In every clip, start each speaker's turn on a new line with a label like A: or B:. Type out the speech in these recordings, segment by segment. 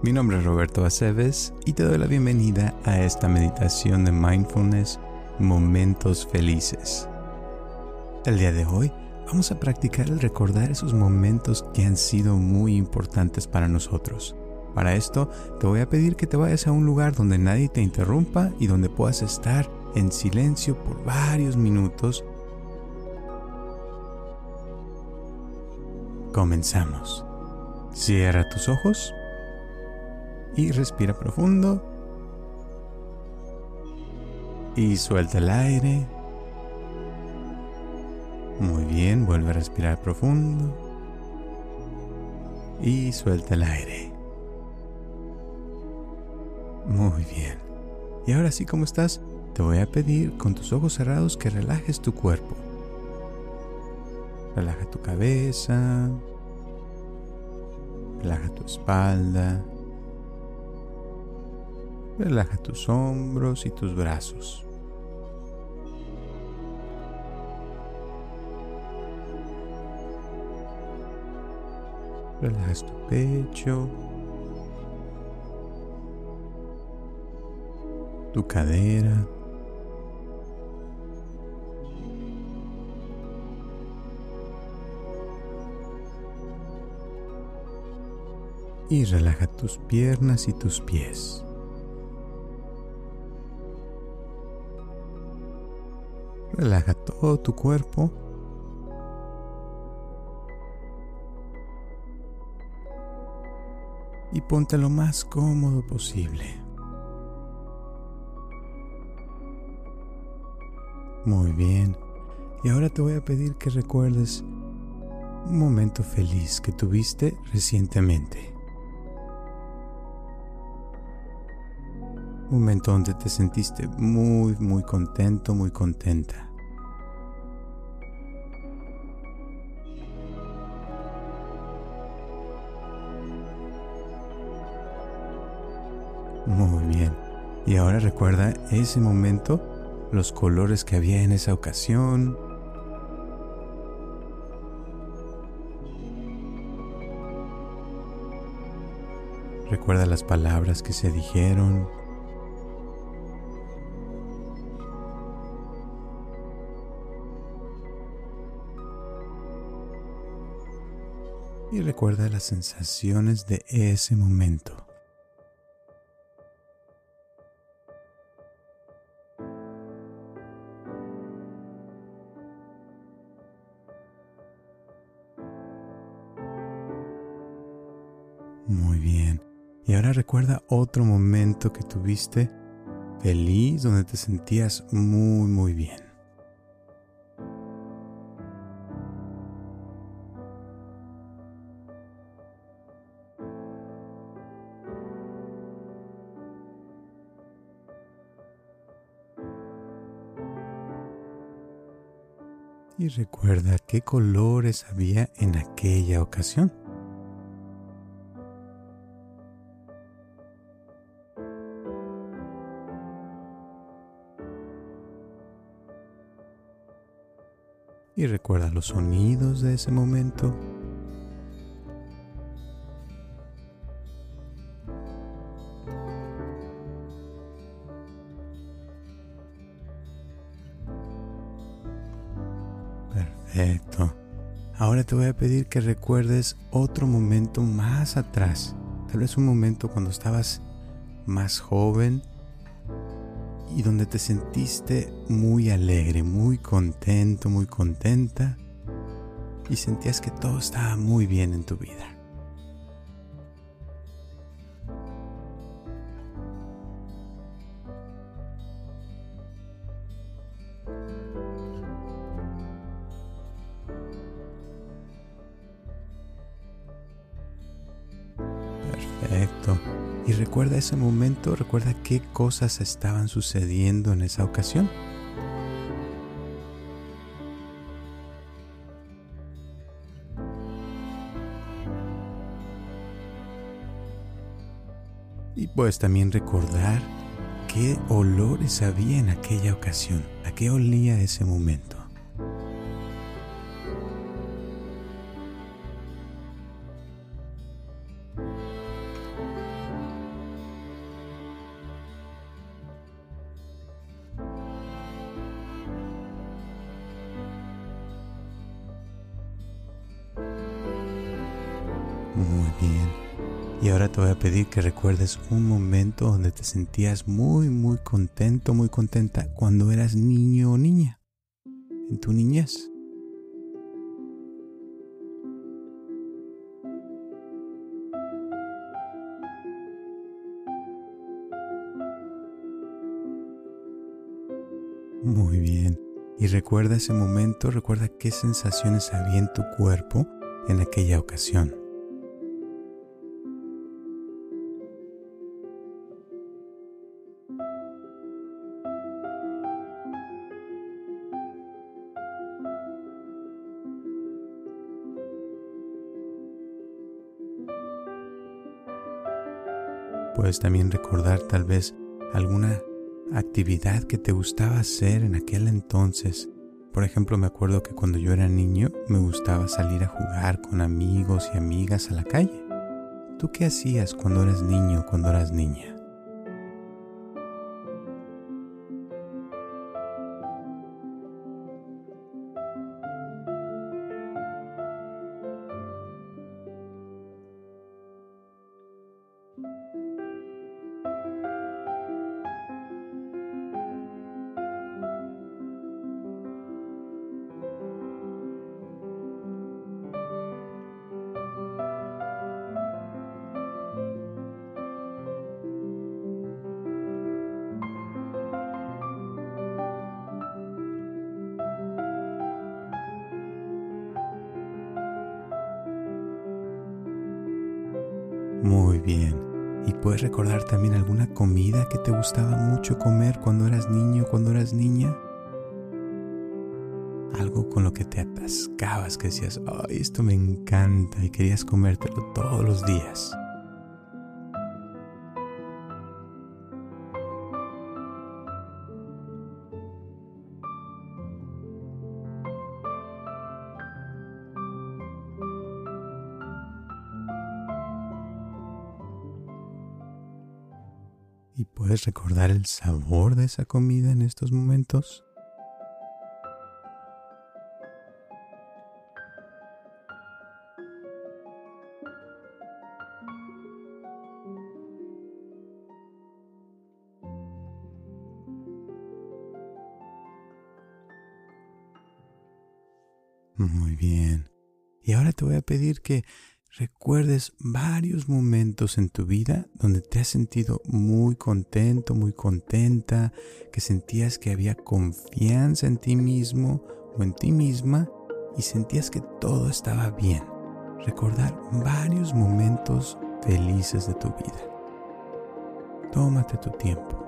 A: mi nombre es Roberto Aceves y te doy la bienvenida a esta meditación de mindfulness Momentos Felices. El día de hoy vamos a practicar el recordar esos momentos que han sido muy importantes para nosotros. Para esto te voy a pedir que te vayas a un lugar donde nadie te interrumpa y donde puedas estar en silencio por varios minutos. Comenzamos. Cierra tus ojos y respira profundo. Y suelta el aire. Muy bien, vuelve a respirar profundo. Y suelta el aire. Muy bien. Y ahora sí, como estás, te voy a pedir con tus ojos cerrados que relajes tu cuerpo. Relaja tu cabeza. Relaja tu espalda. Relaja tus hombros y tus brazos. Relajas tu pecho, tu cadera. Y relaja tus piernas y tus pies. Relaja todo tu cuerpo. Y ponte lo más cómodo posible. Muy bien. Y ahora te voy a pedir que recuerdes un momento feliz que tuviste recientemente. Un momento donde te sentiste muy, muy contento, muy contenta. Muy bien. Y ahora recuerda ese momento, los colores que había en esa ocasión. Recuerda las palabras que se dijeron. Y recuerda las sensaciones de ese momento. Muy bien. Y ahora recuerda otro momento que tuviste feliz donde te sentías muy, muy bien. Y recuerda qué colores había en aquella ocasión. Y recuerda los sonidos de ese momento. Perfecto. Ahora te voy a pedir que recuerdes otro momento más atrás. Tal vez un momento cuando estabas más joven y donde te sentiste muy alegre, muy contento, muy contenta y sentías que todo estaba muy bien en tu vida. Perfecto. Y recuerda ese momento, recuerda qué cosas estaban sucediendo en esa ocasión. Y puedes también recordar qué olores había en aquella ocasión, a qué olía ese momento. Bien. Y ahora te voy a pedir que recuerdes un momento donde te sentías muy, muy contento, muy contenta cuando eras niño o niña, en tu niñez. Muy bien. Y recuerda ese momento, recuerda qué sensaciones había en tu cuerpo en aquella ocasión. Puedes también recordar tal vez alguna actividad que te gustaba hacer en aquel entonces. Por ejemplo, me acuerdo que cuando yo era niño me gustaba salir a jugar con amigos y amigas a la calle. ¿Tú qué hacías cuando eras niño, cuando eras niña? Puedes recordar también alguna comida que te gustaba mucho comer cuando eras niño, cuando eras niña? Algo con lo que te atascabas, que decías, ay, esto me encanta y querías comértelo todos los días. Puedes recordar el sabor de esa comida en estos momentos? Muy bien. Y ahora te voy a pedir que recuerdes varios momentos en tu vida donde te has sentido muy contento, muy contenta, que sentías que había confianza en ti mismo o en ti misma y sentías que todo estaba bien. Recordar varios momentos felices de tu vida. Tómate tu tiempo.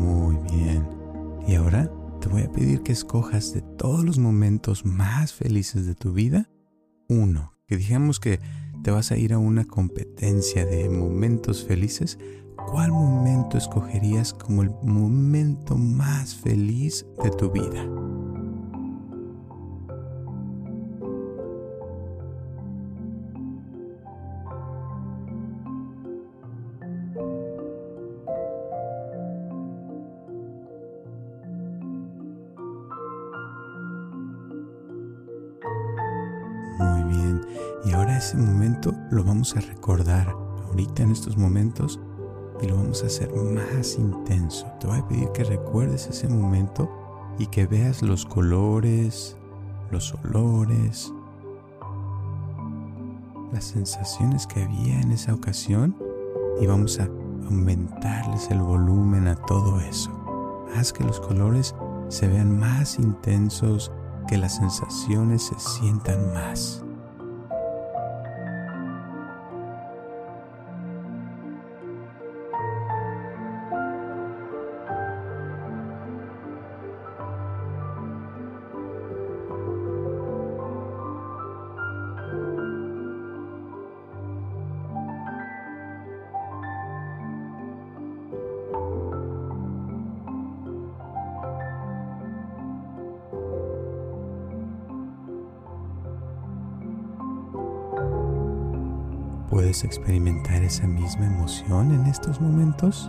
A: Muy bien. Y ahora te voy a pedir que escojas de todos los momentos más felices de tu vida, uno, que digamos que te vas a ir a una competencia de momentos felices, ¿cuál momento escogerías como el momento más feliz de tu vida? Y ahora ese momento lo vamos a recordar ahorita en estos momentos y lo vamos a hacer más intenso. Te voy a pedir que recuerdes ese momento y que veas los colores, los olores, las sensaciones que había en esa ocasión y vamos a aumentarles el volumen a todo eso. Haz que los colores se vean más intensos, que las sensaciones se sientan más. ¿Puedes experimentar esa misma emoción en estos momentos?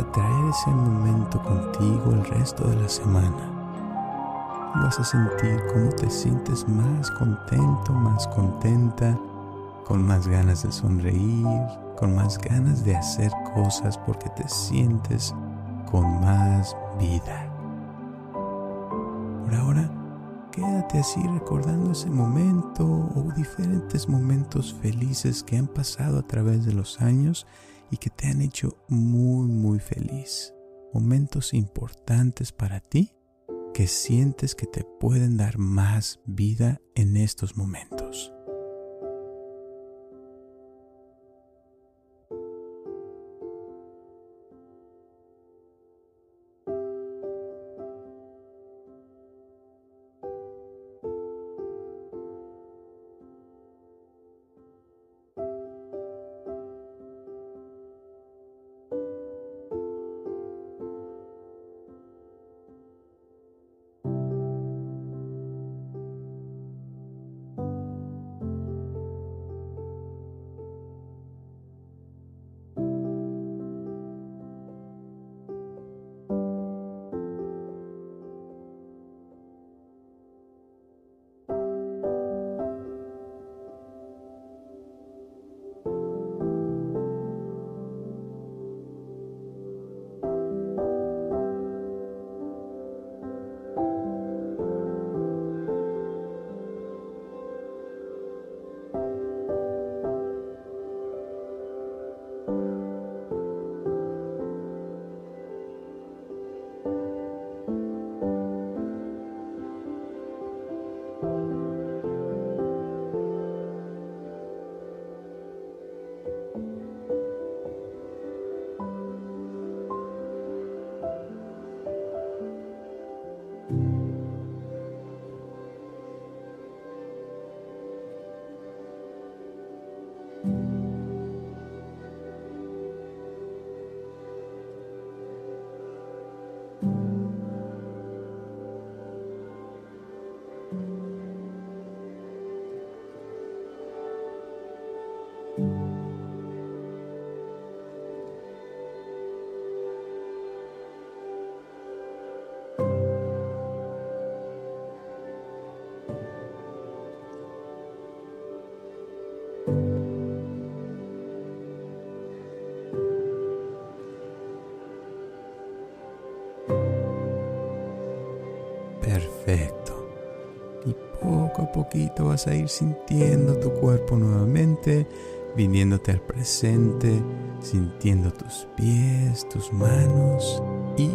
A: A traer ese momento contigo el resto de la semana. Y vas a sentir cómo te sientes más contento, más contenta, con más ganas de sonreír, con más ganas de hacer cosas porque te sientes con más vida. Por ahora, quédate así recordando ese momento o diferentes momentos felices que han pasado a través de los años y que te han hecho muy, muy feliz. Momentos importantes para ti que sientes que te pueden dar más vida en estos momentos. Vas a ir sintiendo tu cuerpo nuevamente, viniéndote al presente, sintiendo tus pies, tus manos y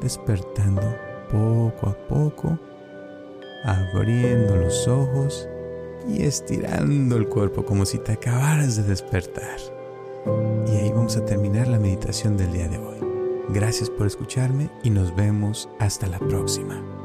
A: despertando poco a poco, abriendo los ojos y estirando el cuerpo como si te acabaras de despertar. Y ahí vamos a terminar la meditación del día de hoy. Gracias por escucharme y nos vemos hasta la próxima.